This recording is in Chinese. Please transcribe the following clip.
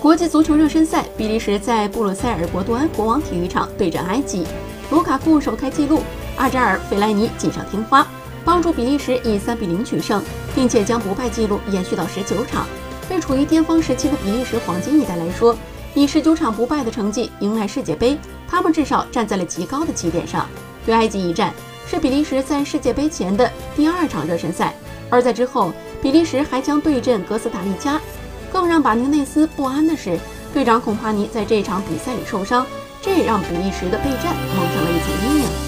国际足球热身赛，比利时在布鲁塞尔伯多安国王体育场对阵埃及，卢卡库首开纪录，阿扎尔、费莱尼锦上添花，帮助比利时以三比零取胜，并且将不败纪录延续到十九场。对处于巅峰时期的比利时黄金一代来说，以十九场不败的成绩迎来世界杯，他们至少站在了极高的起点上。对埃及一战是比利时在世界杯前的第二场热身赛，而在之后，比利时还将对阵哥斯达黎加。更让巴宁内斯不安的是，队长孔帕尼在这场比赛里受伤，这也让比利时的备战蒙上了一层阴影。